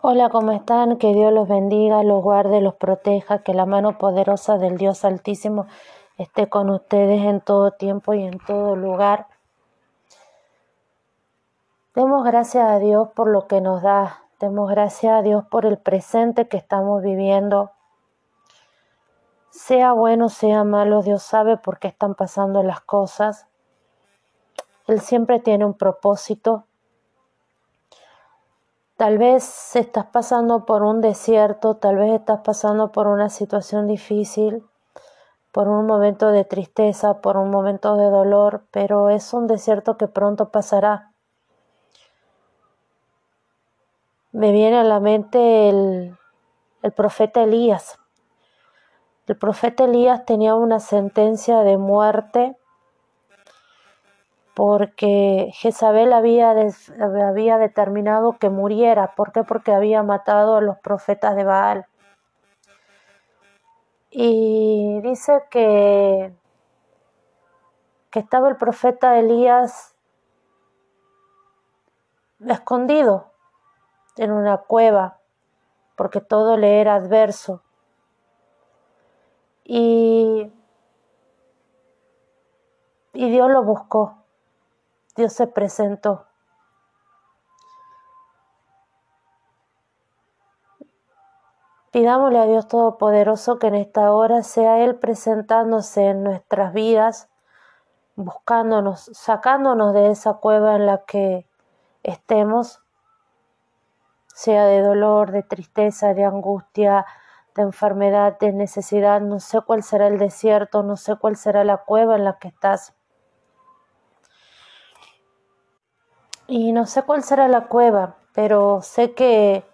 Hola, ¿cómo están? Que Dios los bendiga, los guarde, los proteja, que la mano poderosa del Dios Altísimo esté con ustedes en todo tiempo y en todo lugar. Demos gracias a Dios por lo que nos da, demos gracias a Dios por el presente que estamos viviendo. Sea bueno, sea malo, Dios sabe por qué están pasando las cosas. Él siempre tiene un propósito Tal vez estás pasando por un desierto, tal vez estás pasando por una situación difícil, por un momento de tristeza, por un momento de dolor, pero es un desierto que pronto pasará. Me viene a la mente el, el profeta Elías. El profeta Elías tenía una sentencia de muerte porque Jezabel había, había determinado que muriera. ¿Por qué? Porque había matado a los profetas de Baal. Y dice que, que estaba el profeta Elías escondido en una cueva, porque todo le era adverso. Y, y Dios lo buscó. Dios se presentó. Pidámosle a Dios Todopoderoso que en esta hora sea Él presentándose en nuestras vidas, buscándonos, sacándonos de esa cueva en la que estemos, sea de dolor, de tristeza, de angustia, de enfermedad, de necesidad, no sé cuál será el desierto, no sé cuál será la cueva en la que estás. Y no sé cuál será la cueva, pero sé que,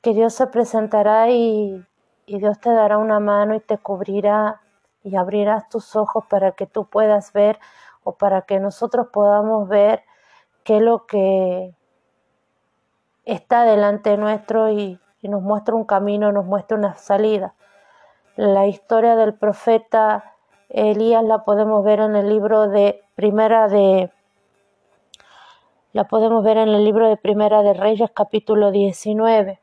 que Dios se presentará y, y Dios te dará una mano y te cubrirá y abrirás tus ojos para que tú puedas ver o para que nosotros podamos ver qué es lo que está delante nuestro y, y, nos muestra un camino, nos muestra una salida. La historia del profeta Elías la podemos ver en el libro de Primera de la podemos ver en el libro de Primera de Reyes capítulo 19.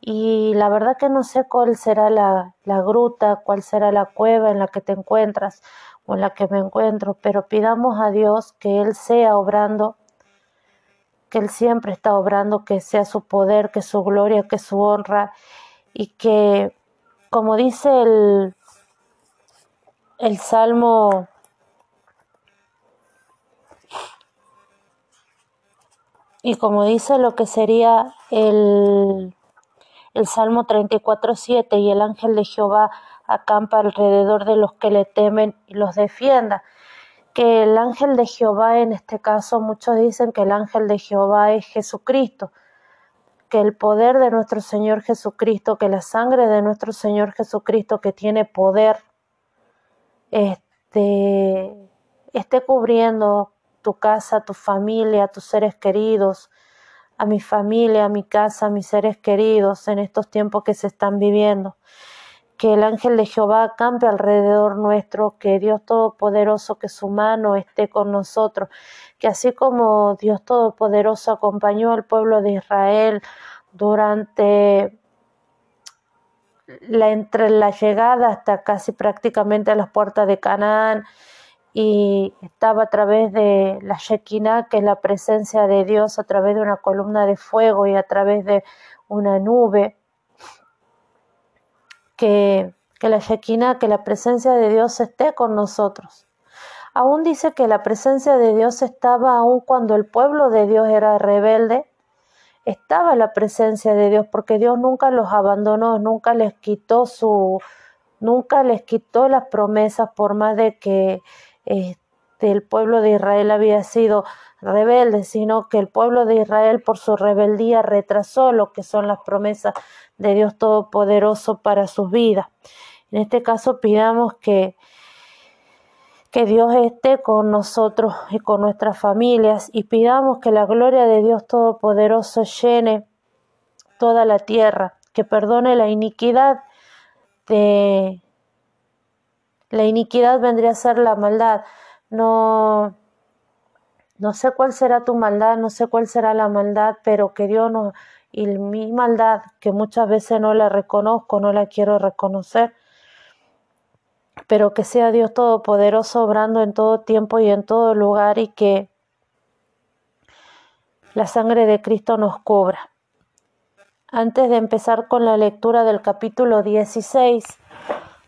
Y la verdad que no sé cuál será la, la gruta, cuál será la cueva en la que te encuentras o en la que me encuentro, pero pidamos a Dios que Él sea obrando, que Él siempre está obrando, que sea su poder, que su gloria, que su honra y que, como dice el, el Salmo Y como dice lo que sería el, el Salmo 34.7, y el ángel de Jehová acampa alrededor de los que le temen y los defienda. Que el ángel de Jehová, en este caso, muchos dicen que el ángel de Jehová es Jesucristo, que el poder de nuestro Señor Jesucristo, que la sangre de nuestro Señor Jesucristo, que tiene poder, este, esté cubriendo tu casa, tu familia, tus seres queridos, a mi familia, a mi casa, a mis seres queridos en estos tiempos que se están viviendo. Que el ángel de Jehová acampe alrededor nuestro, que Dios Todopoderoso, que su mano esté con nosotros, que así como Dios Todopoderoso acompañó al pueblo de Israel durante la, entre la llegada hasta casi prácticamente a las puertas de Canaán, y estaba a través de la Shekinah, que es la presencia de Dios, a través de una columna de fuego y a través de una nube, que, que la Shekinah, que la presencia de Dios esté con nosotros. Aún dice que la presencia de Dios estaba aún cuando el pueblo de Dios era rebelde, estaba la presencia de Dios porque Dios nunca los abandonó, nunca les quitó su, nunca les quitó las promesas por más de que este, el pueblo de Israel había sido rebelde, sino que el pueblo de Israel por su rebeldía retrasó lo que son las promesas de Dios Todopoderoso para sus vidas. En este caso pidamos que, que Dios esté con nosotros y con nuestras familias y pidamos que la gloria de Dios Todopoderoso llene toda la tierra, que perdone la iniquidad de, la iniquidad vendría a ser la maldad. No, No sé cuál será tu maldad, no sé cuál será la maldad, pero que Dios nos y mi maldad, que muchas veces no la reconozco, no la quiero reconocer, pero que sea Dios Todopoderoso obrando en todo tiempo y en todo lugar y que la sangre de Cristo nos cubra. Antes de empezar con la lectura del capítulo 16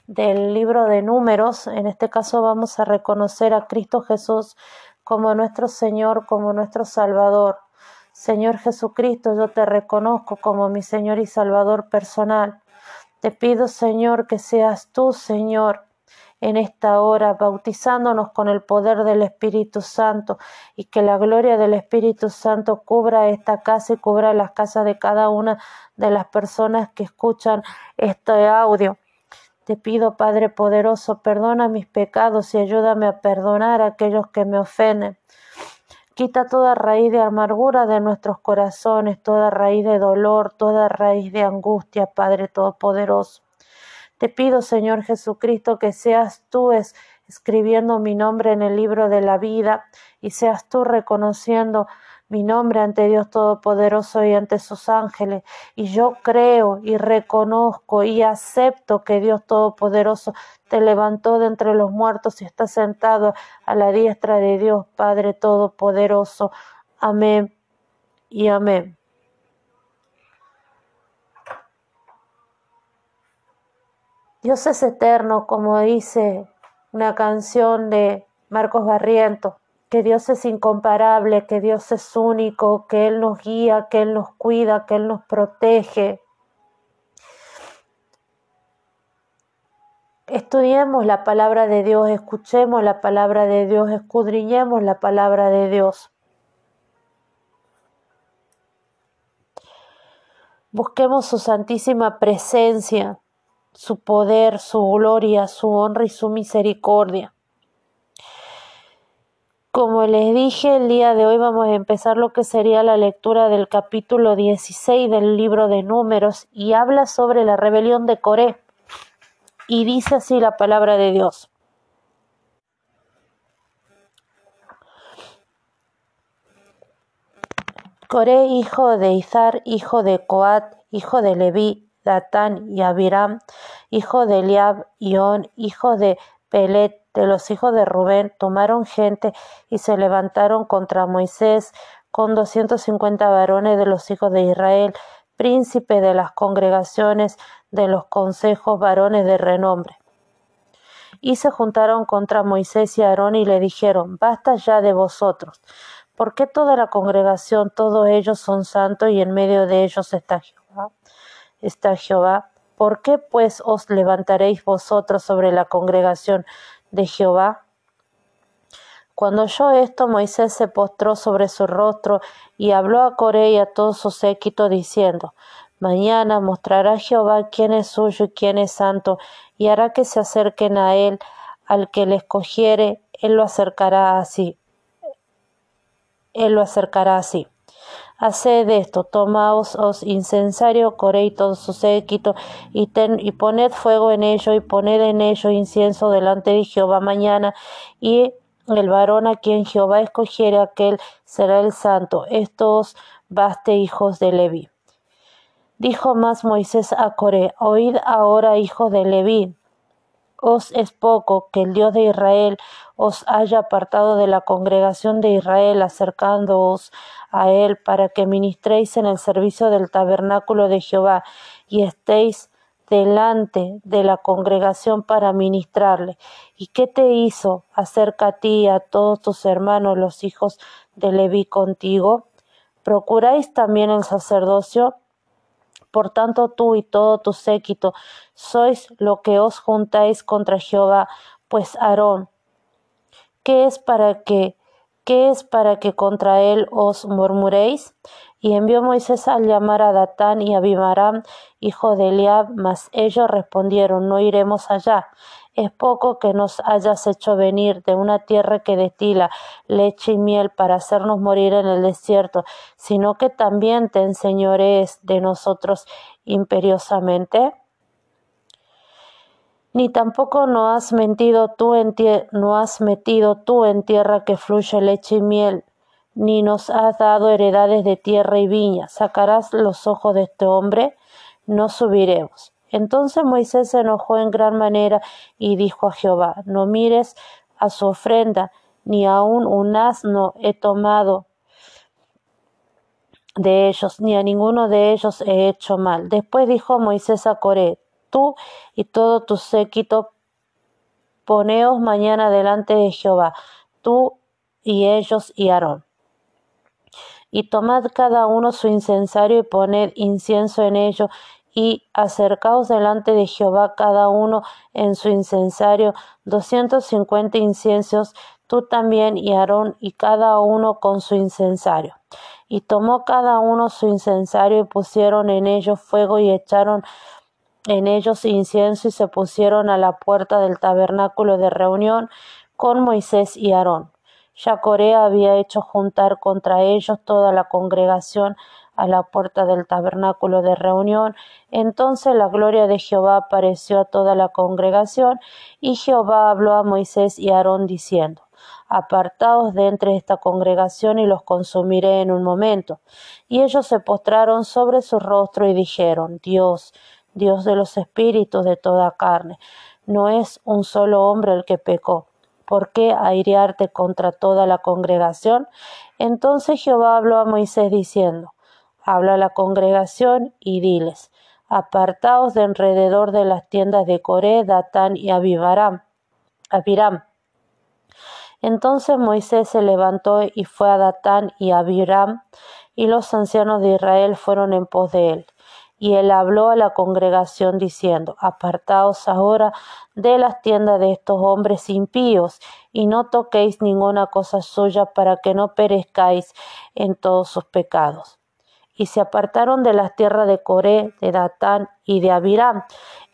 del libro de números, en este caso vamos a reconocer a Cristo Jesús como nuestro Señor, como nuestro Salvador. Señor Jesucristo, yo te reconozco como mi Señor y Salvador personal. Te pido, Señor, que seas tú, Señor, en esta hora, bautizándonos con el poder del Espíritu Santo y que la gloria del Espíritu Santo cubra esta casa y cubra las casas de cada una de las personas que escuchan este audio. Te pido, Padre poderoso, perdona mis pecados y ayúdame a perdonar a aquellos que me ofenden. Quita toda raíz de amargura de nuestros corazones, toda raíz de dolor, toda raíz de angustia, Padre Todopoderoso. Te pido, Señor Jesucristo, que seas tú escribiendo mi nombre en el libro de la vida y seas tú reconociendo mi nombre ante Dios Todopoderoso y ante sus ángeles. Y yo creo y reconozco y acepto que Dios Todopoderoso te levantó de entre los muertos y está sentado a la diestra de Dios Padre Todopoderoso. Amén y amén. Dios es eterno, como dice una canción de Marcos Barriento, que Dios es incomparable, que Dios es único, que Él nos guía, que Él nos cuida, que Él nos protege. Estudiemos la palabra de Dios, escuchemos la palabra de Dios, escudriñemos la palabra de Dios. Busquemos su santísima presencia su poder, su gloria, su honra y su misericordia. Como les dije, el día de hoy vamos a empezar lo que sería la lectura del capítulo 16 del libro de números y habla sobre la rebelión de Coré. Y dice así la palabra de Dios. Coré, hijo de Izar, hijo de Coat, hijo de Leví, Datán y Abiram, hijo de Eliab, On, hijo de Pelet, de los hijos de Rubén, tomaron gente y se levantaron contra Moisés con doscientos cincuenta varones de los hijos de Israel, príncipe de las congregaciones de los consejos varones de renombre. Y se juntaron contra Moisés y Aarón y le dijeron, Basta ya de vosotros, porque toda la congregación, todos ellos son santos y en medio de ellos está Jehová? está Jehová. ¿Por qué pues os levantaréis vosotros sobre la congregación de Jehová? Cuando oyó esto, Moisés se postró sobre su rostro y habló a Coré y a todo su séquito diciendo, Mañana mostrará Jehová quién es suyo y quién es santo, y hará que se acerquen a él, al que le escogiere, él lo acercará así. Él lo acercará así. Haced esto, tomaos os incensario, coré todo su séquito, y, ten, y poned fuego en ello, y poned en ello incienso delante de Jehová mañana, y el varón a quien Jehová escogiere, aquel será el santo. Estos baste hijos de Leví. Dijo más Moisés a Coré, oíd ahora, hijos de Leví, os es poco que el Dios de Israel os haya apartado de la congregación de Israel, acercándoos a él para que ministréis en el servicio del tabernáculo de Jehová y estéis delante de la congregación para ministrarle. ¿Y qué te hizo acerca a ti y a todos tus hermanos los hijos de Leví contigo? ¿Procuráis también el sacerdocio? Por tanto tú y todo tu séquito sois lo que os juntáis contra Jehová, pues Aarón, ¿qué es para que ¿qué es para que contra él os murmuréis? Y envió Moisés al llamar a Datán y a Abimaram, hijo de Eliab, mas ellos respondieron, no iremos allá. Es poco que nos hayas hecho venir de una tierra que destila leche y miel para hacernos morir en el desierto, sino que también te enseñorees de nosotros imperiosamente. Ni tampoco no has mentido tú en no has metido tú en tierra que fluye leche y miel, ni nos has dado heredades de tierra y viña. ¿Sacarás los ojos de este hombre? No subiremos. Entonces Moisés se enojó en gran manera y dijo a Jehová, no mires a su ofrenda, ni aun un asno he tomado de ellos, ni a ninguno de ellos he hecho mal. Después dijo Moisés a Coré, tú y todo tu séquito, poneos mañana delante de Jehová, tú y ellos y Aarón. Y tomad cada uno su incensario y poned incienso en ello, y acercaos delante de Jehová cada uno en su incensario, doscientos cincuenta inciensos, tú también y Aarón, y cada uno con su incensario. Y tomó cada uno su incensario y pusieron en ellos fuego y echaron en ellos incienso y se pusieron a la puerta del tabernáculo de reunión con Moisés y Aarón. Ya Corea había hecho juntar contra ellos toda la congregación a la puerta del tabernáculo de reunión. Entonces la gloria de Jehová apareció a toda la congregación, y Jehová habló a Moisés y Aarón diciendo Apartaos de entre esta congregación y los consumiré en un momento. Y ellos se postraron sobre su rostro y dijeron Dios, Dios de los espíritus de toda carne, no es un solo hombre el que pecó. ¿Por qué airearte contra toda la congregación? Entonces Jehová habló a Moisés diciendo Habla a la congregación y diles Apartaos de alrededor de las tiendas de Coré, Datán y Abiram. Entonces Moisés se levantó y fue a Datán y Abiram, y los ancianos de Israel fueron en pos de él. Y él habló a la congregación diciendo, Apartaos ahora de las tiendas de estos hombres impíos, y no toquéis ninguna cosa suya para que no perezcáis en todos sus pecados. Y se apartaron de las tierras de Coré, de Datán y de Abiram,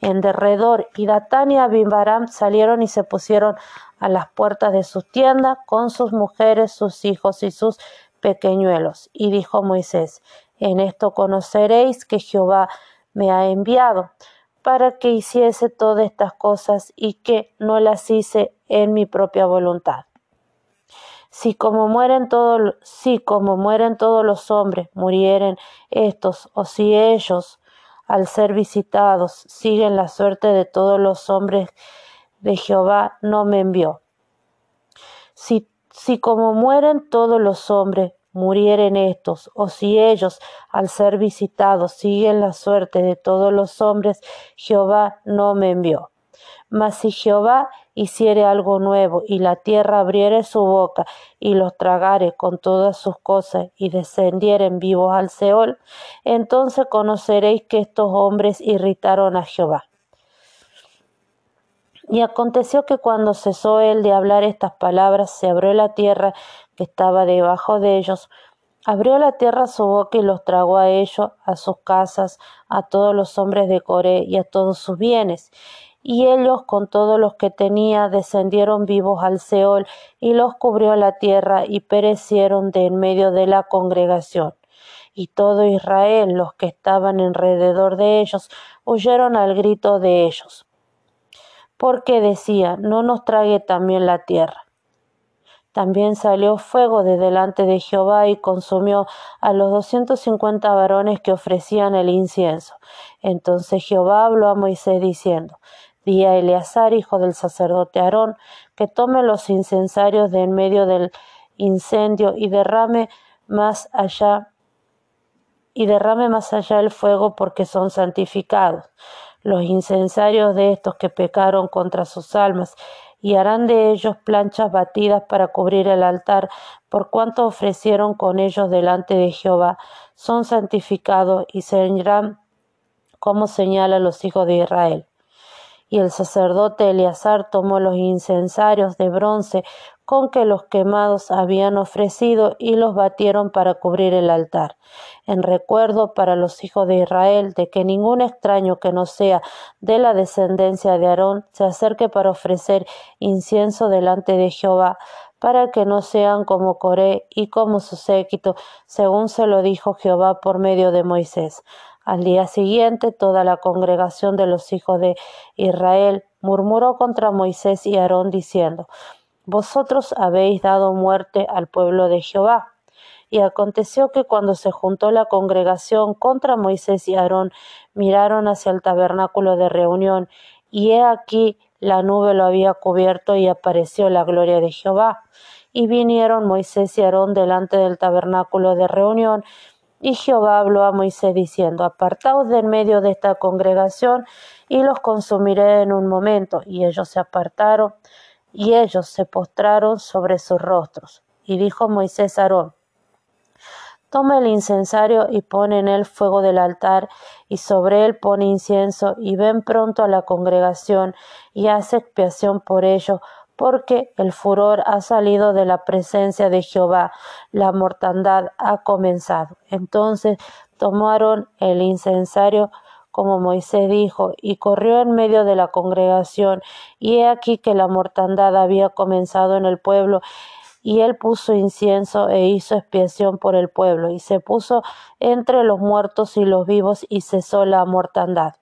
en derredor, y Datán y Abiram salieron y se pusieron a las puertas de sus tiendas con sus mujeres, sus hijos y sus pequeñuelos. Y dijo Moisés, en esto conoceréis que Jehová me ha enviado para que hiciese todas estas cosas y que no las hice en mi propia voluntad. Si como mueren todos, si como mueren todos los hombres, murieren estos, o si ellos, al ser visitados, siguen la suerte de todos los hombres de Jehová no me envió. Si, si como mueren todos los hombres, murieren estos, o si ellos, al ser visitados, siguen la suerte de todos los hombres, Jehová no me envió. Mas si Jehová hiciere algo nuevo, y la tierra abriere su boca, y los tragare con todas sus cosas, y descendieren vivos al Seol, entonces conoceréis que estos hombres irritaron a Jehová. Y aconteció que cuando cesó él de hablar estas palabras, se abrió la tierra que estaba debajo de ellos, abrió la tierra su boca y los tragó a ellos, a sus casas, a todos los hombres de Coré y a todos sus bienes. Y ellos con todos los que tenía descendieron vivos al Seol y los cubrió la tierra y perecieron de en medio de la congregación. Y todo Israel, los que estaban alrededor de ellos, huyeron al grito de ellos porque decía, no nos trague también la tierra. También salió fuego de delante de Jehová y consumió a los doscientos cincuenta varones que ofrecían el incienso. Entonces Jehová habló a Moisés diciendo, Di a Eleazar, hijo del sacerdote Aarón, que tome los incensarios de en medio del incendio y derrame más allá y derrame más allá el fuego porque son santificados los incensarios de estos que pecaron contra sus almas, y harán de ellos planchas batidas para cubrir el altar, por cuanto ofrecieron con ellos delante de Jehová, son santificados y serán como señala los hijos de Israel. Y el sacerdote Eleazar tomó los incensarios de bronce con que los quemados habían ofrecido y los batieron para cubrir el altar, en recuerdo para los hijos de Israel de que ningún extraño que no sea de la descendencia de Aarón se acerque para ofrecer incienso delante de Jehová, para que no sean como Coré y como su séquito, según se lo dijo Jehová por medio de Moisés. Al día siguiente toda la congregación de los hijos de Israel murmuró contra Moisés y Aarón diciendo vosotros habéis dado muerte al pueblo de Jehová. Y aconteció que cuando se juntó la congregación contra Moisés y Aarón, miraron hacia el tabernáculo de reunión, y he aquí la nube lo había cubierto y apareció la gloria de Jehová. Y vinieron Moisés y Aarón delante del tabernáculo de reunión, y Jehová habló a Moisés diciendo, Apartaos de en medio de esta congregación, y los consumiré en un momento. Y ellos se apartaron, y ellos se postraron sobre sus rostros. Y dijo Moisés a Aarón, Toma el incensario y pon en él fuego del altar, y sobre él pone incienso, y ven pronto a la congregación, y haz expiación por ello, porque el furor ha salido de la presencia de Jehová, la mortandad ha comenzado. Entonces tomaron el incensario como Moisés dijo, y corrió en medio de la congregación, y he aquí que la mortandad había comenzado en el pueblo, y él puso incienso e hizo expiación por el pueblo, y se puso entre los muertos y los vivos, y cesó la mortandad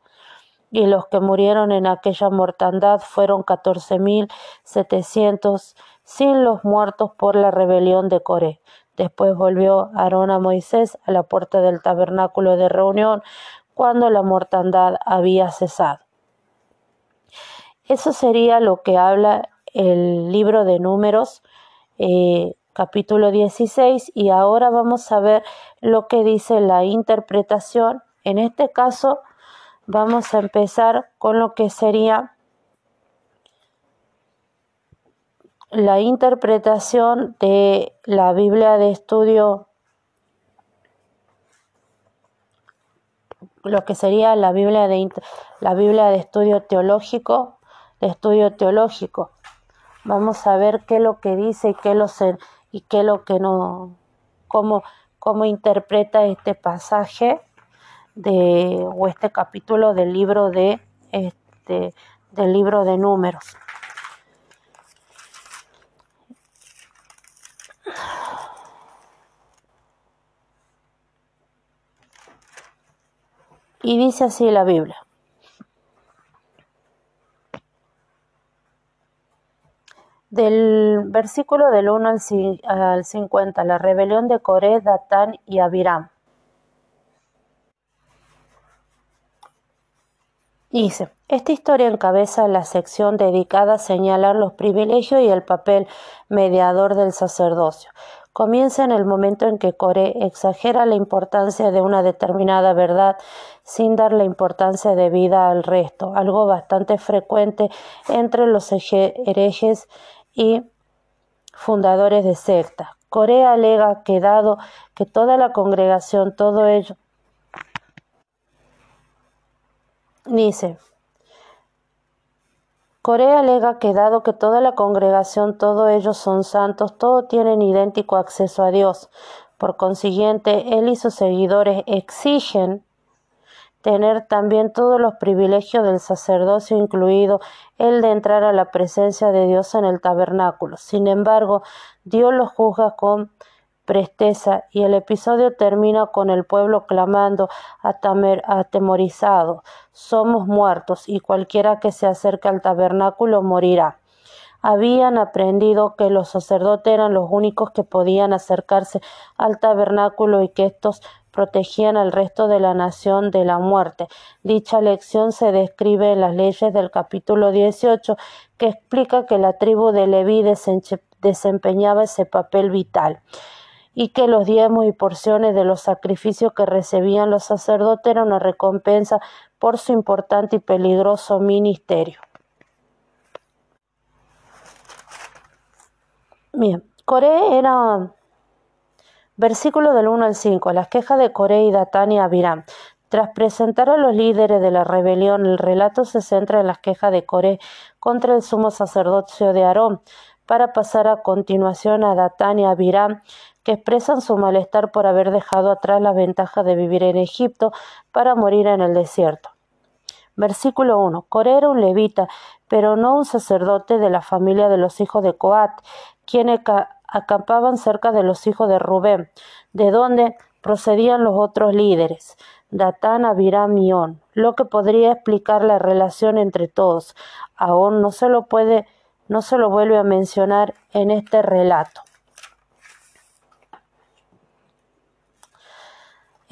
y los que murieron en aquella mortandad fueron catorce mil setecientos, sin los muertos por la rebelión de Coré. Después volvió Aarón a Moisés a la puerta del tabernáculo de reunión, cuando la mortandad había cesado. Eso sería lo que habla el libro de números, eh, capítulo 16, y ahora vamos a ver lo que dice la interpretación, en este caso, vamos a empezar con lo que sería la interpretación de la Biblia de estudio, lo que sería la Biblia de, la Biblia de estudio teológico, de estudio teológico. Vamos a ver qué es lo que dice y qué, lo y qué lo que no, cómo, cómo interpreta este pasaje de o este capítulo del libro de este del libro de números. Y dice así la Biblia. Del versículo del 1 al 50, la rebelión de Coré, Datán y Abiram. Dice, esta historia encabeza la sección dedicada a señalar los privilegios y el papel mediador del sacerdocio. Comienza en el momento en que Coré exagera la importancia de una determinada verdad sin dar la importancia debida al resto, algo bastante frecuente entre los herejes y fundadores de secta. Coré alega que dado que toda la congregación, todo ello, Dice, Corea alega que dado que toda la congregación, todos ellos son santos, todos tienen idéntico acceso a Dios. Por consiguiente, él y sus seguidores exigen tener también todos los privilegios del sacerdocio, incluido el de entrar a la presencia de Dios en el tabernáculo. Sin embargo, Dios los juzga con presteza y el episodio termina con el pueblo clamando atemorizado somos muertos y cualquiera que se acerque al tabernáculo morirá. Habían aprendido que los sacerdotes eran los únicos que podían acercarse al tabernáculo y que estos protegían al resto de la nación de la muerte. Dicha lección se describe en las leyes del capítulo 18 que explica que la tribu de Leví desempeñaba ese papel vital y que los diezmos y porciones de los sacrificios que recibían los sacerdotes eran una recompensa por su importante y peligroso ministerio. Bien, Coré era versículo del 1 al 5, las quejas de Coré y Datán y. Tras presentar a los líderes de la rebelión, el relato se centra en las quejas de Coré contra el sumo sacerdocio de Aarón, para pasar a continuación a Datán y Abiram, que expresan su malestar por haber dejado atrás la ventaja de vivir en Egipto para morir en el desierto. Versículo 1. Coré era un levita, pero no un sacerdote de la familia de los hijos de Coat, quienes acampaban cerca de los hijos de Rubén, de donde procedían los otros líderes, Datán, Abiram y On, lo que podría explicar la relación entre todos. Aún no se lo puede, no se lo vuelve a mencionar en este relato.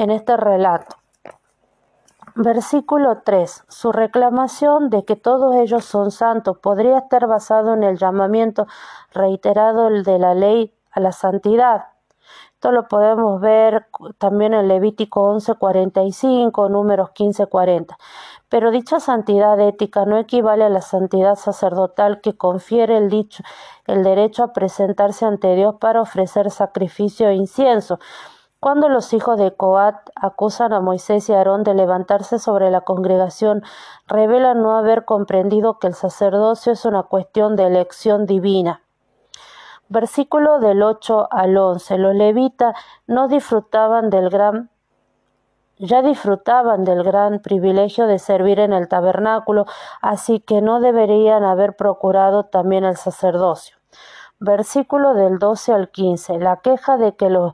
en este relato. Versículo 3. Su reclamación de que todos ellos son santos podría estar basado en el llamamiento reiterado de la ley a la santidad. Esto lo podemos ver también en Levítico 11:45, números 15:40. Pero dicha santidad ética no equivale a la santidad sacerdotal que confiere el dicho el derecho a presentarse ante Dios para ofrecer sacrificio e incienso. Cuando los hijos de Coat acusan a Moisés y Aarón de levantarse sobre la congregación, revelan no haber comprendido que el sacerdocio es una cuestión de elección divina. Versículo del 8 al 11. Los levitas no disfrutaban del gran ya disfrutaban del gran privilegio de servir en el tabernáculo, así que no deberían haber procurado también el sacerdocio. Versículo del 12 al 15. La queja de que los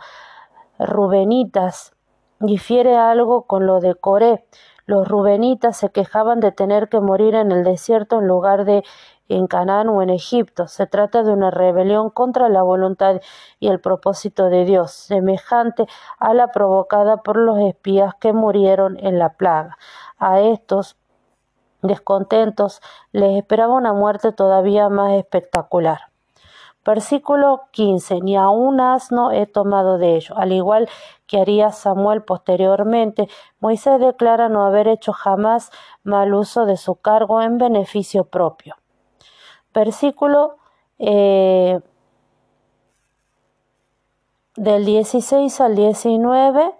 rubenitas difiere algo con lo de Coré. Los rubenitas se quejaban de tener que morir en el desierto en lugar de en Canaán o en Egipto. Se trata de una rebelión contra la voluntad y el propósito de Dios, semejante a la provocada por los espías que murieron en la plaga. A estos descontentos les esperaba una muerte todavía más espectacular. Versículo 15. Ni a un asno he tomado de ello. Al igual que haría Samuel posteriormente, Moisés declara no haber hecho jamás mal uso de su cargo en beneficio propio versículo eh, del 16 al 19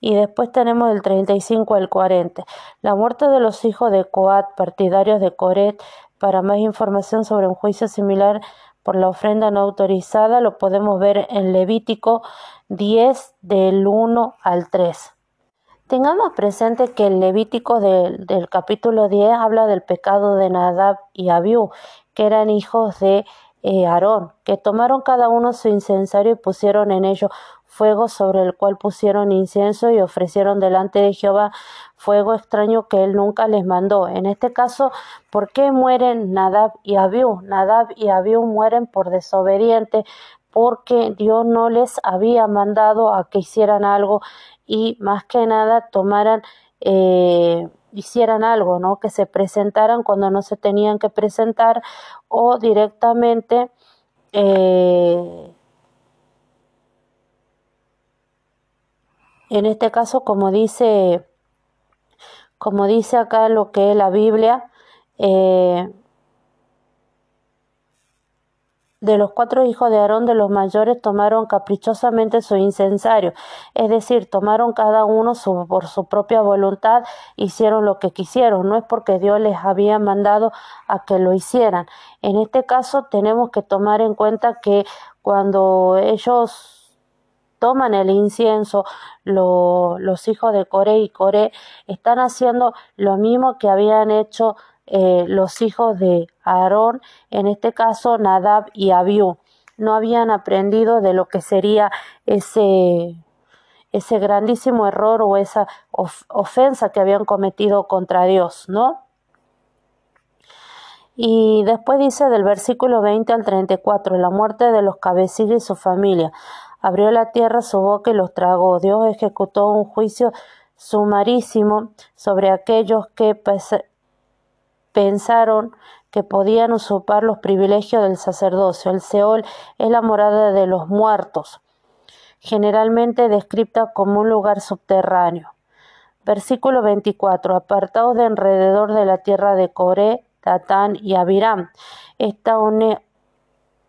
y después tenemos del 35 al 40. La muerte de los hijos de Coat, partidarios de Coret. Para más información sobre un juicio similar por la ofrenda no autorizada, lo podemos ver en Levítico 10 del 1 al 3. Tengamos presente que el Levítico del, del capítulo 10 habla del pecado de Nadab y Abiú que eran hijos de eh, Aarón, que tomaron cada uno su incensario y pusieron en ello fuego sobre el cual pusieron incienso y ofrecieron delante de Jehová fuego extraño que él nunca les mandó. En este caso, ¿por qué mueren Nadab y Abiú? Nadab y Abiú mueren por desobediente porque Dios no les había mandado a que hicieran algo y más que nada tomaran eh, hicieran algo, ¿no? Que se presentaran cuando no se tenían que presentar o directamente eh, en este caso, como dice, como dice acá lo que es la Biblia, eh, de los cuatro hijos de Aarón, de los mayores, tomaron caprichosamente su incensario, es decir, tomaron cada uno por su propia voluntad, hicieron lo que quisieron, no es porque Dios les había mandado a que lo hicieran. En este caso tenemos que tomar en cuenta que cuando ellos toman el incienso, los hijos de Coré y Coré están haciendo lo mismo que habían hecho eh, los hijos de Aarón, en este caso Nadab y Abiú, no habían aprendido de lo que sería ese, ese grandísimo error o esa ofensa que habían cometido contra Dios, ¿no? Y después dice del versículo 20 al 34, la muerte de los cabecillos y su familia. Abrió la tierra su boca y los tragó. Dios ejecutó un juicio sumarísimo sobre aquellos que pensaron que podían usurpar los privilegios del sacerdocio. El Seol es la morada de los muertos, generalmente descrita como un lugar subterráneo. Versículo 24. Apartados de alrededor de la tierra de Coré, Tatán y Abiram. Esta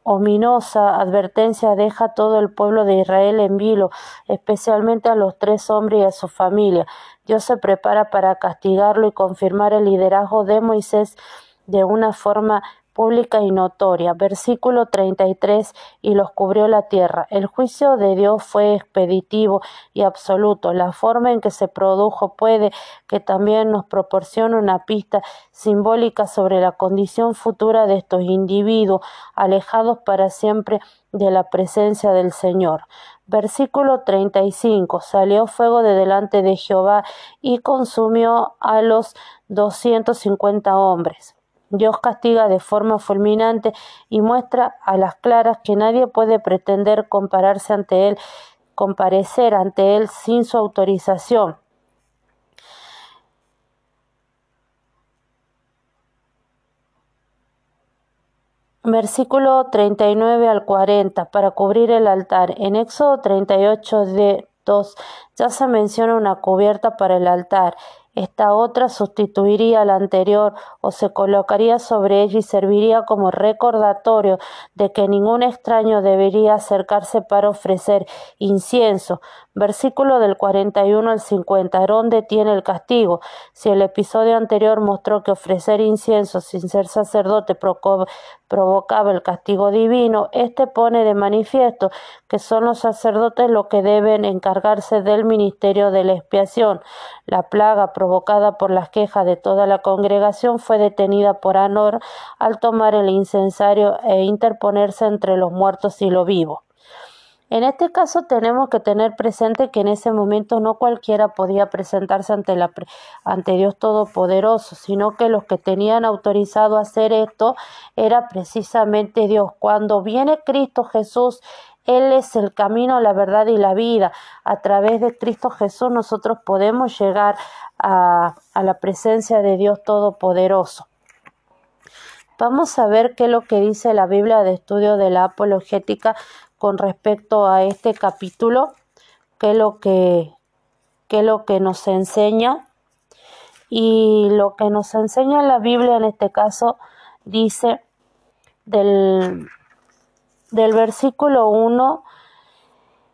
ominosa advertencia deja a todo el pueblo de Israel en vilo, especialmente a los tres hombres y a su familia. Dios se prepara para castigarlo y confirmar el liderazgo de Moisés de una forma pública y notoria. Versículo 33 y los cubrió la tierra. El juicio de Dios fue expeditivo y absoluto. La forma en que se produjo puede que también nos proporcione una pista simbólica sobre la condición futura de estos individuos alejados para siempre de la presencia del Señor. Versículo 35. Salió fuego de delante de Jehová y consumió a los doscientos cincuenta hombres. Dios castiga de forma fulminante y muestra a las claras que nadie puede pretender compararse ante Él comparecer ante él sin su autorización. Versículo 39 al 40 para cubrir el altar. En Éxodo 38 de 2 ya se menciona una cubierta para el altar esta otra sustituiría a la anterior o se colocaría sobre ella y serviría como recordatorio de que ningún extraño debería acercarse para ofrecer incienso. Versículo del 41 al 50. Aarón detiene el castigo. Si el episodio anterior mostró que ofrecer incienso sin ser sacerdote provocaba el castigo divino, este pone de manifiesto que son los sacerdotes los que deben encargarse del ministerio de la expiación. La plaga provocada por las quejas de toda la congregación fue detenida por Anor al tomar el incensario e interponerse entre los muertos y lo vivo. En este caso tenemos que tener presente que en ese momento no cualquiera podía presentarse ante, la, ante Dios Todopoderoso, sino que los que tenían autorizado a hacer esto era precisamente Dios. Cuando viene Cristo Jesús él es el camino, la verdad y la vida. A través de Cristo Jesús nosotros podemos llegar a, la presencia de Dios Todopoderoso. Vamos a ver qué es lo que dice la Biblia de estudio de la apologética con respecto a este capítulo, qué es lo que, qué es lo que nos enseña. Y lo que nos enseña la Biblia en este caso dice del del versículo 1,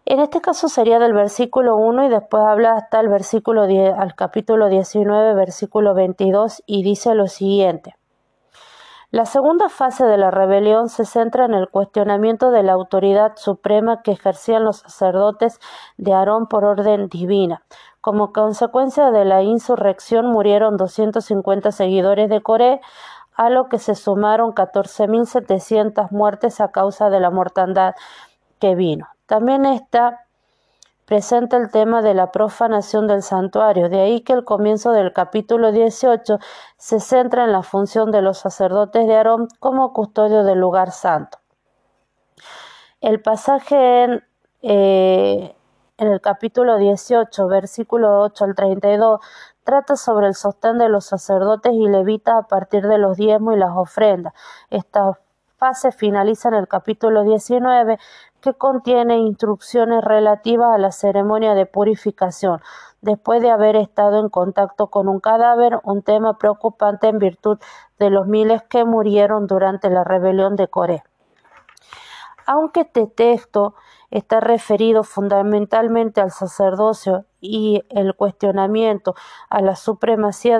en este caso sería del versículo 1 y después habla hasta el versículo 10, al capítulo 19, versículo 22 y dice lo siguiente. La segunda fase de la rebelión se centra en el cuestionamiento de la autoridad suprema que ejercían los sacerdotes de Aarón por orden divina. Como consecuencia de la insurrección murieron 250 seguidores de Coré, a lo que se sumaron 14.700 muertes a causa de la mortandad que vino. También está presente el tema de la profanación del santuario, de ahí que el comienzo del capítulo 18 se centra en la función de los sacerdotes de Aarón como custodio del lugar santo. El pasaje en, eh, el capítulo 18, versículo 8 al 32, trata sobre el sostén de los sacerdotes y levita a partir de los diezmos y las ofrendas. Esta fase finaliza en el capítulo 19 que contiene instrucciones relativas a la ceremonia de purificación, después de haber estado en contacto con un cadáver, un tema preocupante en virtud de los miles que murieron durante la rebelión de Coré. Aunque este texto está referido fundamentalmente al sacerdocio y el cuestionamiento a la supremacía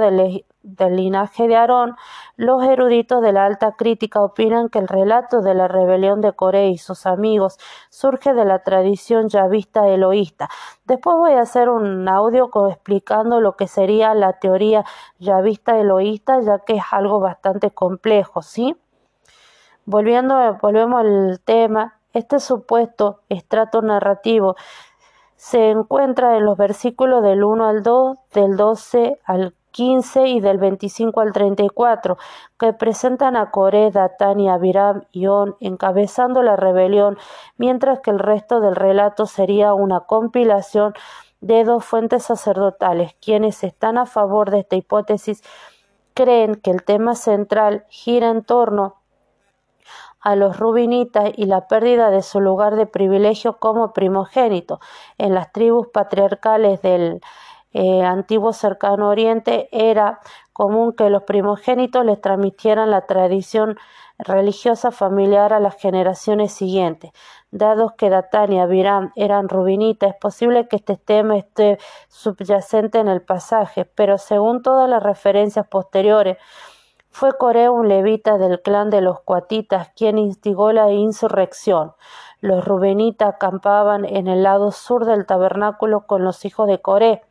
del, linaje de Aarón, los eruditos de la alta crítica opinan que el relato de la rebelión de Coré y sus amigos surge de la tradición yavista eloísta. Después voy a hacer un audio explicando lo que sería la teoría yavista eloísta, ya que es algo bastante complejo, ¿sí? Volviendo, volvemos al tema, este supuesto estrato narrativo se encuentra en los versículos del 1 al 2, del 12 al 15 y del 25 al 34, que presentan a Coré, Datán y Abiram y On encabezando la rebelión, mientras que el resto del relato sería una compilación de dos fuentes sacerdotales, quienes están a favor de esta hipótesis creen que el tema central gira en torno a los rubinitas y la pérdida de su lugar de privilegio como primogénito. En las tribus patriarcales del eh, antiguo cercano oriente era común que los primogénitos les transmitieran la tradición religiosa familiar a las generaciones siguientes. Dados que Datán y Abiram eran rubinitas, es posible que este tema esté subyacente en el pasaje, pero según todas las referencias posteriores, fue Coré un levita del clan de los cuatitas quien instigó la insurrección. Los rubenitas acampaban en el lado sur del tabernáculo con los hijos de Coré,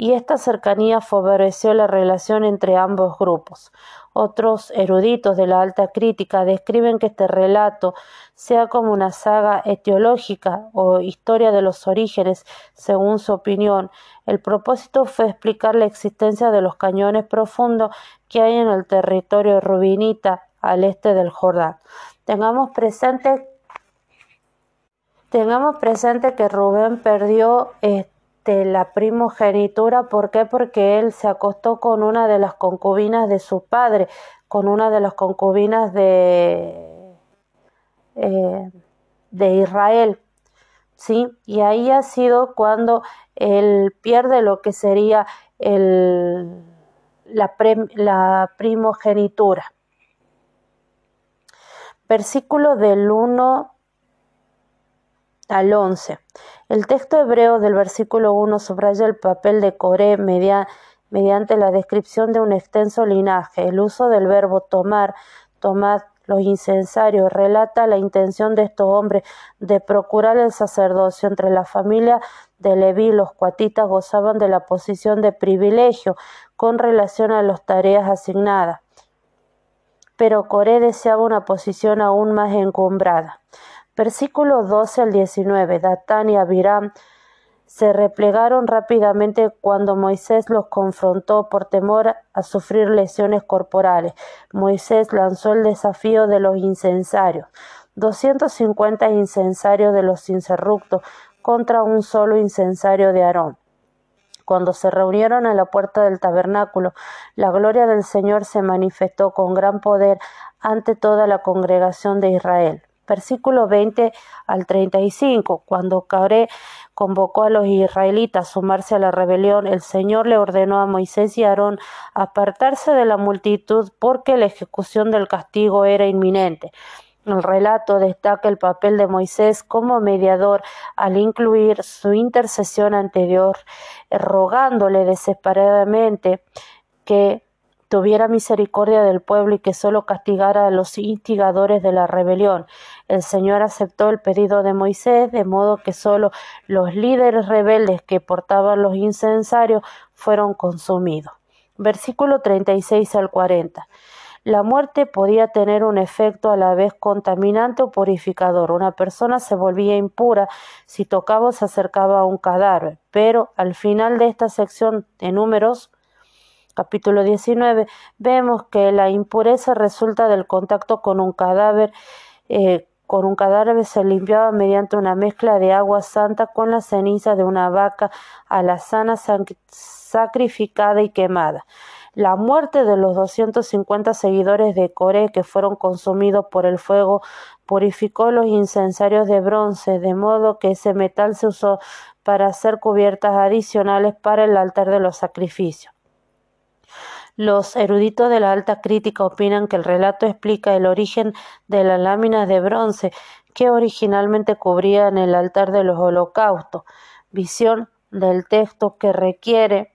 y esta cercanía favoreció la relación entre ambos grupos. Otros eruditos de la alta crítica describen que este relato sea como una saga etiológica o historia de los orígenes, según su opinión. El propósito fue explicar la existencia de los cañones profundos que hay en el territorio rubinita al este del Jordán. Tengamos presente presente que Rubén perdió este, la primogenitura, ¿por qué? Porque él se acostó con una de las concubinas de su padre, con una de las concubinas de, eh, de Israel. ¿sí? Y ahí ha sido cuando él pierde lo que sería el, la, la primogenitura. Versículo del 1 al 11. El texto hebreo del versículo 1 subraya el papel de Coré mediante la descripción de un extenso linaje. El uso del verbo tomar, tomad los incensarios, relata la intención de estos hombres de procurar el sacerdocio entre la familia de Leví. Los cuatitas gozaban de la posición de privilegio con relación a las tareas asignadas. Pero Coré deseaba una posición aún más encumbrada. Versículos 12 al 19. Datán y Abiram se replegaron rápidamente cuando Moisés los confrontó por temor a sufrir lesiones corporales. Moisés lanzó el desafío de los incensarios. 250 incensarios de los incerructos contra un solo incensario de Aarón. Cuando se reunieron a la puerta del tabernáculo, la gloria del Señor se manifestó con gran poder ante toda la congregación de Israel versículo 20 al 35. Cuando Coré convocó a los israelitas a sumarse a la rebelión, el Señor le ordenó a Moisés y Aarón apartarse de la multitud porque la ejecución del castigo era inminente. El relato destaca el papel de Moisés como mediador al incluir su intercesión ante Dios, rogándole desesperadamente que tuviera misericordia del pueblo y que solo castigara a los instigadores de la rebelión. El Señor aceptó el pedido de Moisés, de modo que solo los líderes rebeldes que portaban los incensarios fueron consumidos. Versículo 36 al 40. La muerte podía tener un efecto a la vez contaminante o purificador. Una persona se volvía impura si tocaba o se acercaba a un cadáver, pero al final de esta sección de números capítulo 19, vemos que la impureza resulta del contacto con un cadáver. Eh, con un cadáver se limpiaba mediante una mezcla de agua santa con la ceniza de una vaca alazana sacrificada y quemada. La muerte de los 250 seguidores de Coré que fueron consumidos por el fuego purificó los incensarios de bronce, de modo que ese metal se usó para hacer cubiertas adicionales para el altar de los sacrificios. Los eruditos de la alta crítica opinan que el relato explica el origen de las láminas de bronce que originalmente cubrían el altar de los holocaustos, visión del texto que requiere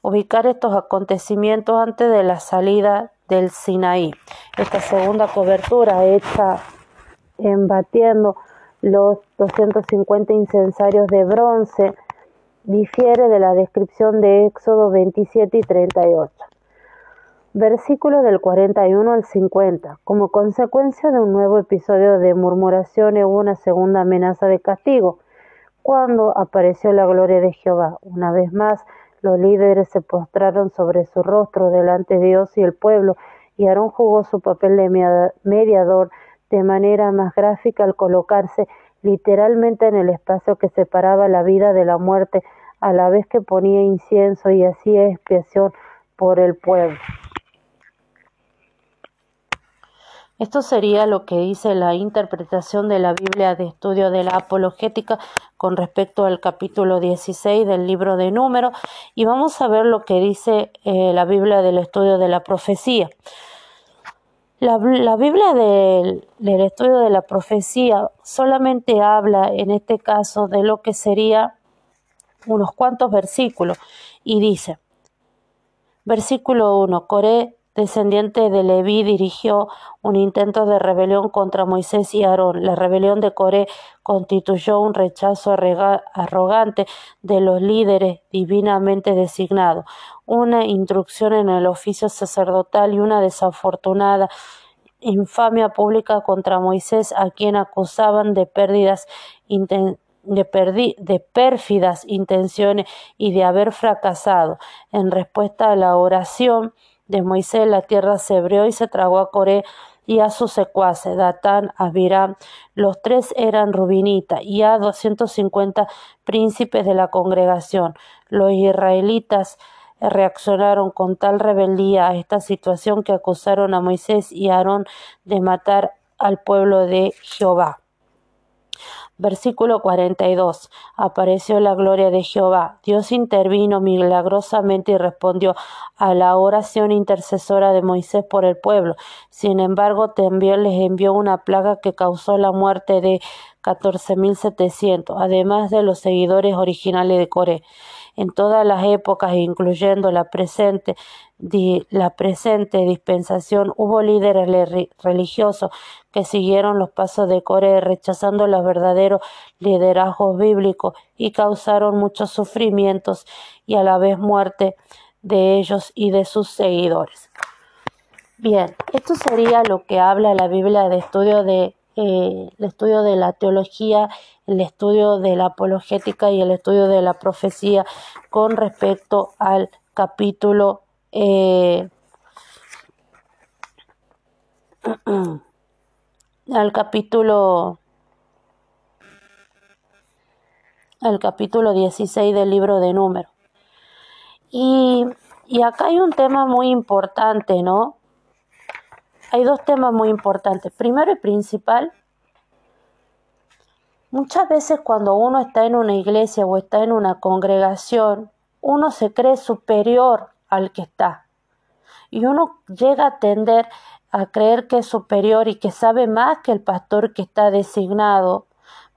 ubicar estos acontecimientos antes de la salida del Sinaí. Esta segunda cobertura hecha embatiendo los 250 incensarios de bronce difiere de la descripción de Éxodo 27 y 38. Versículo del 41 al 50. Como consecuencia de un nuevo episodio de murmuración hubo una segunda amenaza de castigo, cuando apareció la gloria de Jehová. Una vez más, los líderes se postraron sobre su rostro delante de Dios y el pueblo, y Aarón jugó su papel de mediador de manera más gráfica al colocarse literalmente en el espacio que separaba la vida de la muerte, a la vez que ponía incienso y hacía expiación por el pueblo. Esto sería lo que dice la interpretación de la Biblia de estudio de la apologética con respecto al capítulo 16 del libro de Números y vamos a ver lo que dice eh, la Biblia del estudio de la profecía. La, Biblia del, estudio de la profecía solamente habla en este caso de lo que sería unos cuantos versículos. Y dice, versículo 1, Coré descendiente de Leví, dirigió un intento de rebelión contra Moisés y Aarón. La rebelión de Coré constituyó un rechazo arrogante de los líderes divinamente designados, una instrucción en el oficio sacerdotal y una desafortunada infamia pública contra Moisés, a quien acusaban de pérdidas de, de, pérfidas intenciones y de haber fracasado. En respuesta a la oración de Moisés, la tierra se abrió y se tragó a Coré y a sus secuaces, Datán, Abiram, los tres eran rubinitas, y a 250 príncipes de la congregación. Los israelitas reaccionaron con tal rebeldía a esta situación que acusaron a Moisés y Aarón de matar al pueblo de Jehová. Versículo 42. Apareció la gloria de Jehová. Dios intervino milagrosamente y respondió a la oración intercesora de Moisés por el pueblo. Sin embargo, también les envió una plaga que causó la muerte de 14.700, además de los seguidores originales de Coré en todas las épocas, incluyendo la presente, la presente dispensación, hubo líderes religiosos que siguieron los pasos de Coré, rechazando los verdaderos liderazgos bíblicos y causaron muchos sufrimientos y a la vez muerte de ellos y de sus seguidores. Bien, esto sería lo que habla la Biblia de estudio de eh, el estudio de la teología, el estudio de la apologética y el estudio de la profecía con respecto al capítulo eh, al capítulo al capítulo 16 del libro de números. Y, y acá hay un tema muy importante, ¿no? hay dos temas muy importantes. Primero y principal, muchas veces cuando uno está en una iglesia o está en una congregación, uno se cree superior al que está. Y uno llega a tender a creer que es superior y que sabe más que el pastor que está designado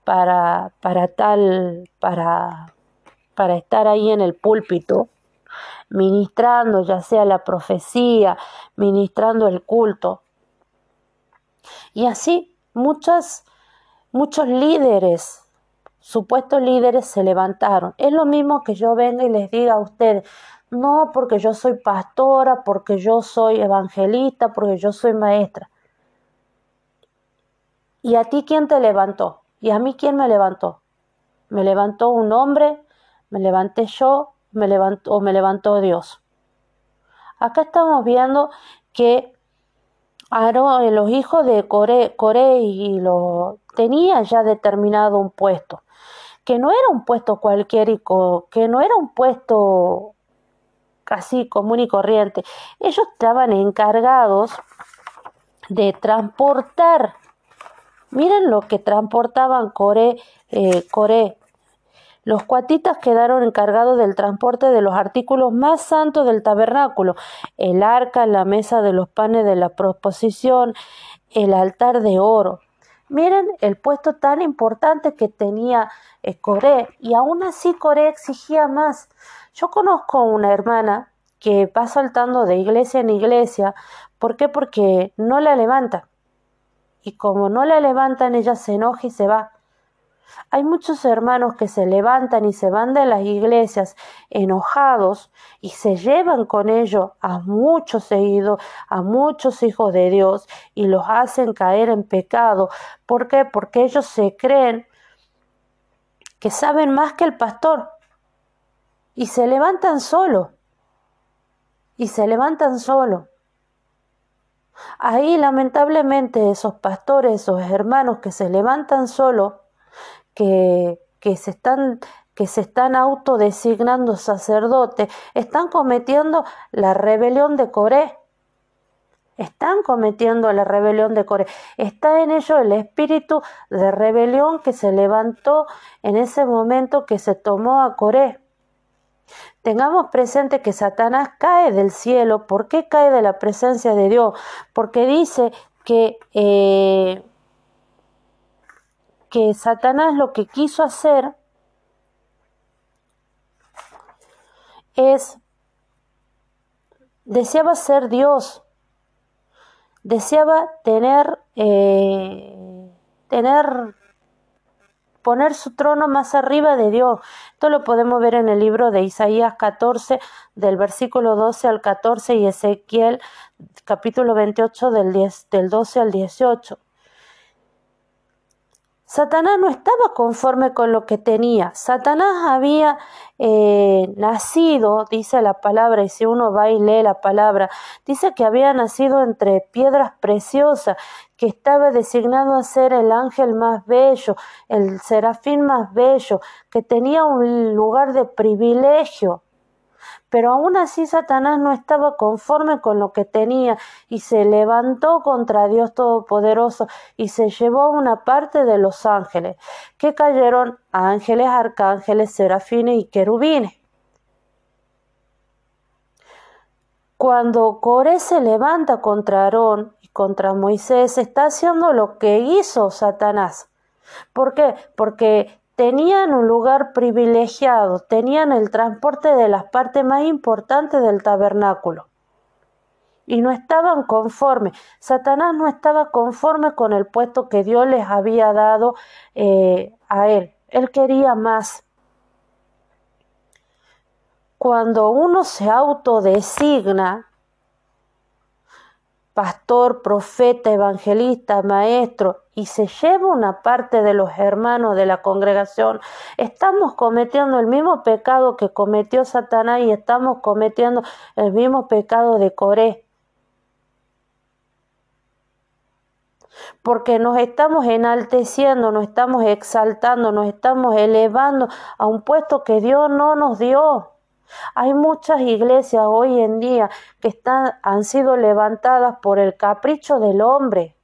para, para tal, para, para estar ahí en el púlpito ministrando ya sea la profecía, ministrando el culto. Y así muchos líderes, supuestos líderes, se levantaron. Es lo mismo que yo venga y les diga a ustedes, no porque yo soy pastora, porque yo soy evangelista, porque yo soy maestra. ¿Y a ti quién te levantó? ¿Y a mí quién me levantó? ¿Me levantó un hombre? ¿Me levanté yo? ¿Me levantó, ¿O me levantó Dios? Acá estamos viendo que Aarón, los hijos de Coré y lo tenían ya determinado un puesto, que no era un puesto cualquier, que no era un puesto casi común y corriente. Ellos estaban encargados de transportar. Miren lo que transportaban Coré, eh, Coré los cuatitas quedaron encargados del transporte de los artículos más santos del tabernáculo, el arca, la mesa de los panes de la proposición, el altar de oro. Miren el puesto tan importante que tenía eh, Coré y aún así Coré exigía más. Yo conozco una hermana que va saltando de iglesia en iglesia. ¿Por qué? Porque no la levanta. Y como no la levantan, ella se enoja y se va. Hay muchos hermanos que se levantan y se van de las iglesias enojados y se llevan con ello a muchos seguidos, a muchos hijos de Dios y los hacen caer en pecado. ¿Por qué? Porque ellos se creen que saben más que el pastor y se levantan solo. Y se levantan solo. Ahí lamentablemente esos pastores, esos hermanos que se levantan solo, que, se están que se están autodesignando sacerdotes, están cometiendo la rebelión de Coré. Están cometiendo la rebelión de Coré. Está en ello el espíritu de rebelión que se levantó en ese momento que se tomó a Coré. Tengamos presente que Satanás cae del cielo. ¿Por qué cae de la presencia de Dios? Porque dice que eh, que Satanás lo que quiso hacer es, deseaba ser Dios, deseaba tener, eh, tener, poner su trono más arriba de Dios. Esto lo podemos ver en el libro de Isaías 14, del versículo 12 al 14 y Ezequiel capítulo 28 del, 10, del 12 al 18. Satanás no estaba conforme con lo que tenía. Satanás había eh, nacido, dice la palabra, y si uno va y lee la palabra, dice que había nacido entre piedras preciosas, que estaba designado a ser el ángel más bello, el serafín más bello, que tenía un lugar de privilegio. Pero aún así Satanás no estaba conforme con lo que tenía y se levantó contra Dios Todopoderoso y se llevó una parte de los ángeles, que cayeron ángeles, arcángeles, serafines y querubines. Cuando Coré se levanta contra Aarón y contra Moisés, está haciendo lo que hizo Satanás. ¿Por qué? Porque tenían un lugar privilegiado, tenían el transporte de las partes más importantes del tabernáculo. Y no estaban conformes. Satanás no estaba conforme con el puesto que Dios les había dado eh, a él. Él quería más. Cuando uno se autodesigna, pastor, profeta, evangelista, maestro, y se lleva una parte de los hermanos de la congregación, estamos cometiendo el mismo pecado que cometió Satanás y estamos cometiendo el mismo pecado de Coré. Porque nos estamos enalteciendo, nos estamos exaltando, nos estamos elevando a un puesto que Dios no nos dio. Hay muchas iglesias hoy en día que están, han sido levantadas por el capricho del hombre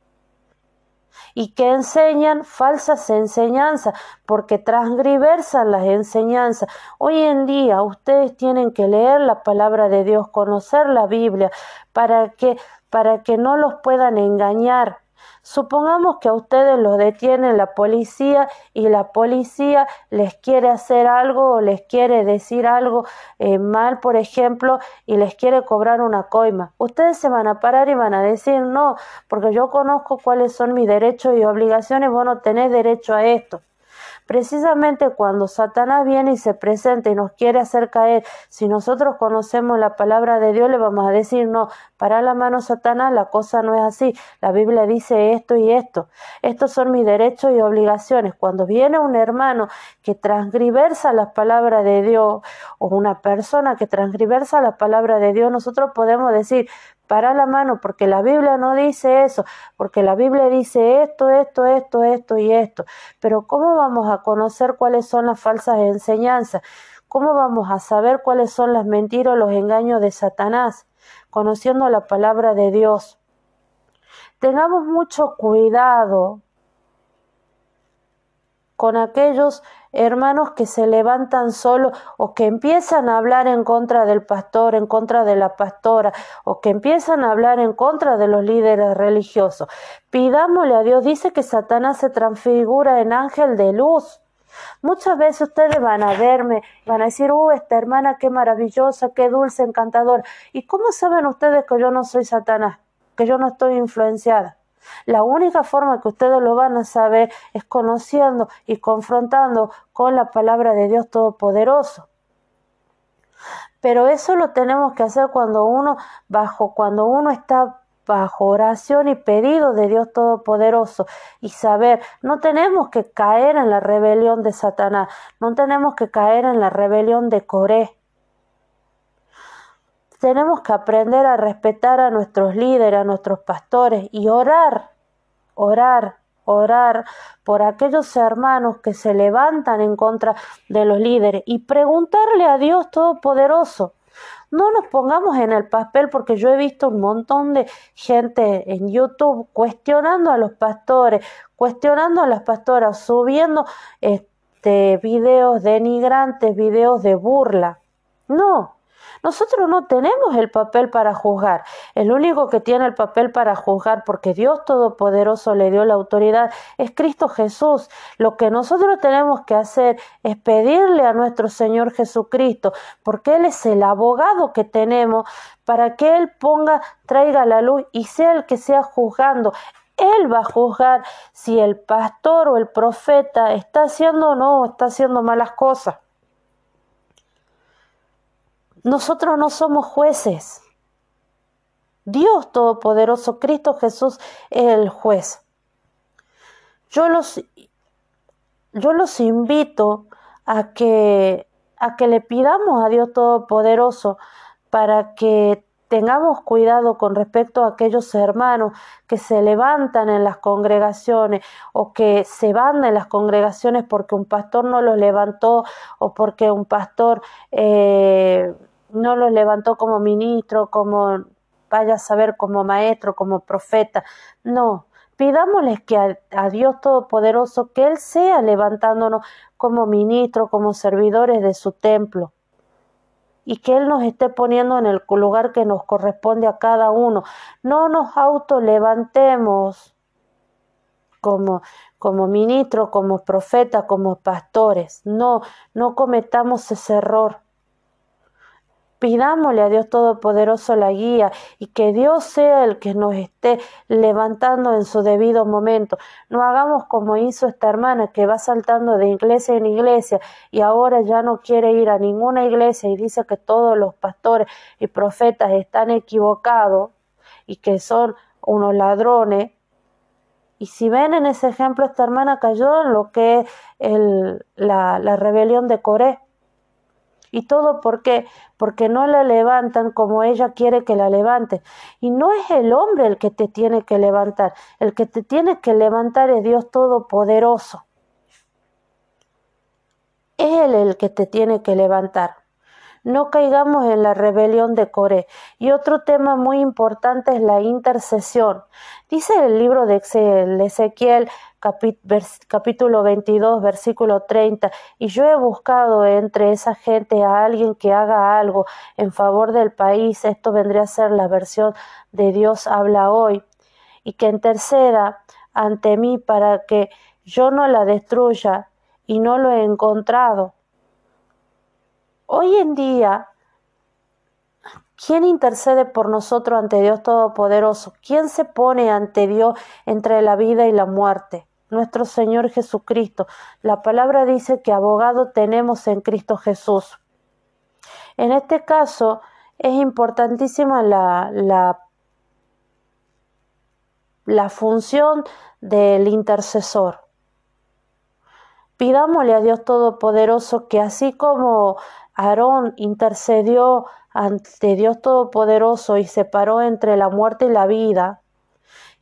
y que enseñan falsas enseñanzas porque transgriversan las enseñanzas. Hoy en día ustedes tienen que leer la palabra de Dios, conocer la Biblia para que para que no los puedan engañar Supongamos que a ustedes los detiene la policía y la policía les quiere hacer algo o les quiere decir algo eh, mal, por ejemplo, y les quiere cobrar una coima. Ustedes se van a parar y van a decir no, porque yo conozco cuáles son mis derechos y obligaciones, vos no tenés derecho a esto. Precisamente cuando Satanás viene y se presenta y nos quiere hacer caer, si nosotros conocemos la palabra de Dios, le vamos a decir, no, para la mano Satanás, la cosa no es así. La Biblia dice esto y esto. Estos son mis derechos y obligaciones. Cuando viene un hermano que transgriversa las palabras de Dios o una persona que transgriversa la palabra de Dios, nosotros podemos decir, para la mano, porque la Biblia no dice eso, porque la Biblia dice esto, esto, esto, esto y esto. Pero ¿cómo vamos a conocer cuáles son las falsas enseñanzas? ¿Cómo vamos a saber cuáles son las mentiras o los engaños de Satanás? Conociendo la palabra de Dios. Tengamos mucho cuidado con aquellos hermanos que se levantan solo o que empiezan a hablar en contra del pastor, en contra de la pastora o que empiezan a hablar en contra de los líderes religiosos. Pidámosle a Dios, dice que Satanás se transfigura en ángel de luz. Muchas veces ustedes van a verme, van a decir, uh, esta hermana qué maravillosa, qué dulce, encantador. ¿Y cómo saben ustedes que yo no soy Satanás? Que yo no estoy influenciada. La única forma que ustedes lo van a saber es conociendo y confrontando con la palabra de Dios Todopoderoso. Pero eso lo tenemos que hacer cuando uno bajo, cuando uno está bajo oración y pedido de Dios Todopoderoso y saber, no tenemos que caer en la rebelión de Satanás, no tenemos que caer en la rebelión de Coré. Tenemos que aprender a respetar a nuestros líderes, a nuestros pastores y orar, orar, orar por aquellos hermanos que se levantan en contra de los líderes y preguntarle a Dios Todopoderoso. No nos pongamos en el papel porque yo he visto un montón de gente en YouTube cuestionando a los pastores, cuestionando a las pastoras, subiendo este, videos denigrantes, videos de burla. No, nosotros no tenemos el papel para juzgar. El único que tiene el papel para juzgar, porque Dios Todopoderoso le dio la autoridad, es Cristo Jesús. Lo que nosotros tenemos que hacer es pedirle a nuestro Señor Jesucristo, porque Él es el abogado que tenemos, para que Él ponga, traiga la luz y sea el que sea juzgando. Él va a juzgar si el pastor o el profeta está haciendo o no está haciendo malas cosas. Nosotros no somos jueces. Dios Todopoderoso, Cristo Jesús es el juez. Yo los, yo los invito a que, a que le pidamos a Dios Todopoderoso para que tengamos cuidado con respecto a aquellos hermanos que se levantan en las congregaciones o que se van de las congregaciones porque un pastor no los levantó o porque un pastor eh, no los levantó como ministro, como vaya a saber, como maestro, como profeta. No, pidámosles que a, Dios Todopoderoso, que Él sea levantándonos como ministros, como servidores de su templo y que Él nos esté poniendo en el lugar que nos corresponde a cada uno. No nos autolevantemos como, como ministro, como profeta, como pastores. No, no cometamos ese error. Pidámosle a Dios Todopoderoso la guía y que Dios sea el que nos esté levantando en su debido momento. No hagamos como hizo esta hermana que va saltando de iglesia en iglesia y ahora ya no quiere ir a ninguna iglesia y dice que todos los pastores y profetas están equivocados y que son unos ladrones. Y si ven en ese ejemplo, esta hermana cayó en lo que es la, la rebelión de Coré y todo por qué? Porque no la levantan como ella quiere que la levante. Y no es el hombre el que te tiene que levantar. El que te tiene que levantar es Dios Todopoderoso. Él el que te tiene que levantar. No caigamos en la rebelión de Coré. Y otro tema muy importante es la intercesión. Dice el libro de Ezequiel capítulo 22, versículo 30, y yo he buscado entre esa gente a alguien que haga algo en favor del país, esto vendría a ser la versión de Dios habla hoy, y que interceda ante mí para que yo no la destruya, y no lo he encontrado. Hoy en día, ¿quién intercede por nosotros ante Dios Todopoderoso? ¿Quién se pone ante Dios entre la vida y la muerte? nuestro Señor Jesucristo. La palabra dice que abogado tenemos en Cristo Jesús. En este caso es importantísima la, la, función del intercesor. Pidámosle a Dios Todopoderoso que así como Aarón intercedió ante Dios Todopoderoso y separó entre la muerte y la vida,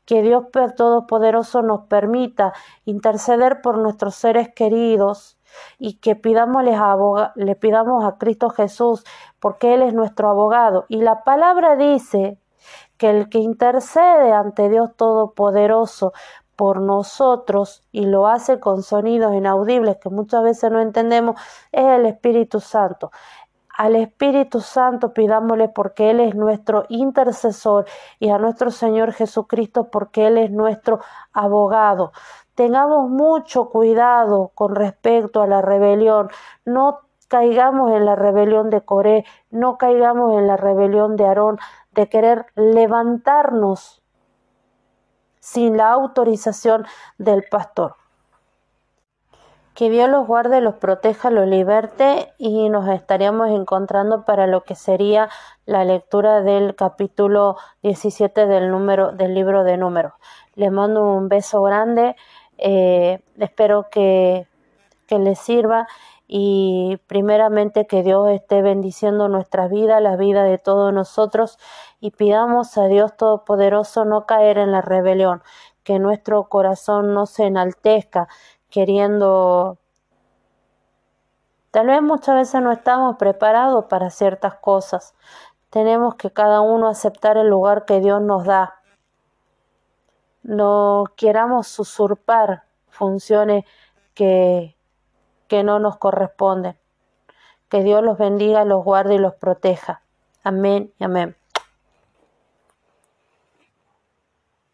que Dios Todopoderoso nos permita interceder por nuestros seres queridos y que pidámosles le pidamos a Cristo Jesús porque Él es nuestro abogado. Y la palabra dice que el que intercede ante Dios Todopoderoso por nosotros y lo hace con sonidos inaudibles que muchas veces no entendemos es el Espíritu Santo al Espíritu Santo pidámosle porque Él es nuestro intercesor y a nuestro Señor Jesucristo porque Él es nuestro abogado. Tengamos mucho cuidado con respecto a la rebelión. No caigamos en la rebelión de Coré, no caigamos en la rebelión de Aarón, de querer levantarnos sin la autorización del pastor. Que Dios los guarde, los proteja, los liberte y nos estaríamos encontrando para lo que sería la lectura del capítulo 17 del, número, del libro de números. Les mando un beso grande, eh, espero que, que les sirva y primeramente que Dios esté bendiciendo nuestra vida, la vida de todos nosotros y pidamos a Dios Todopoderoso no caer en la rebelión, que nuestro corazón no se enaltezca, queriendo... Tal vez muchas veces no estamos preparados para ciertas cosas. Tenemos que cada uno aceptar el lugar que Dios nos da. No queramos usurpar funciones que, que no nos corresponden. Que Dios los bendiga, los guarde y los proteja. Amén y amén.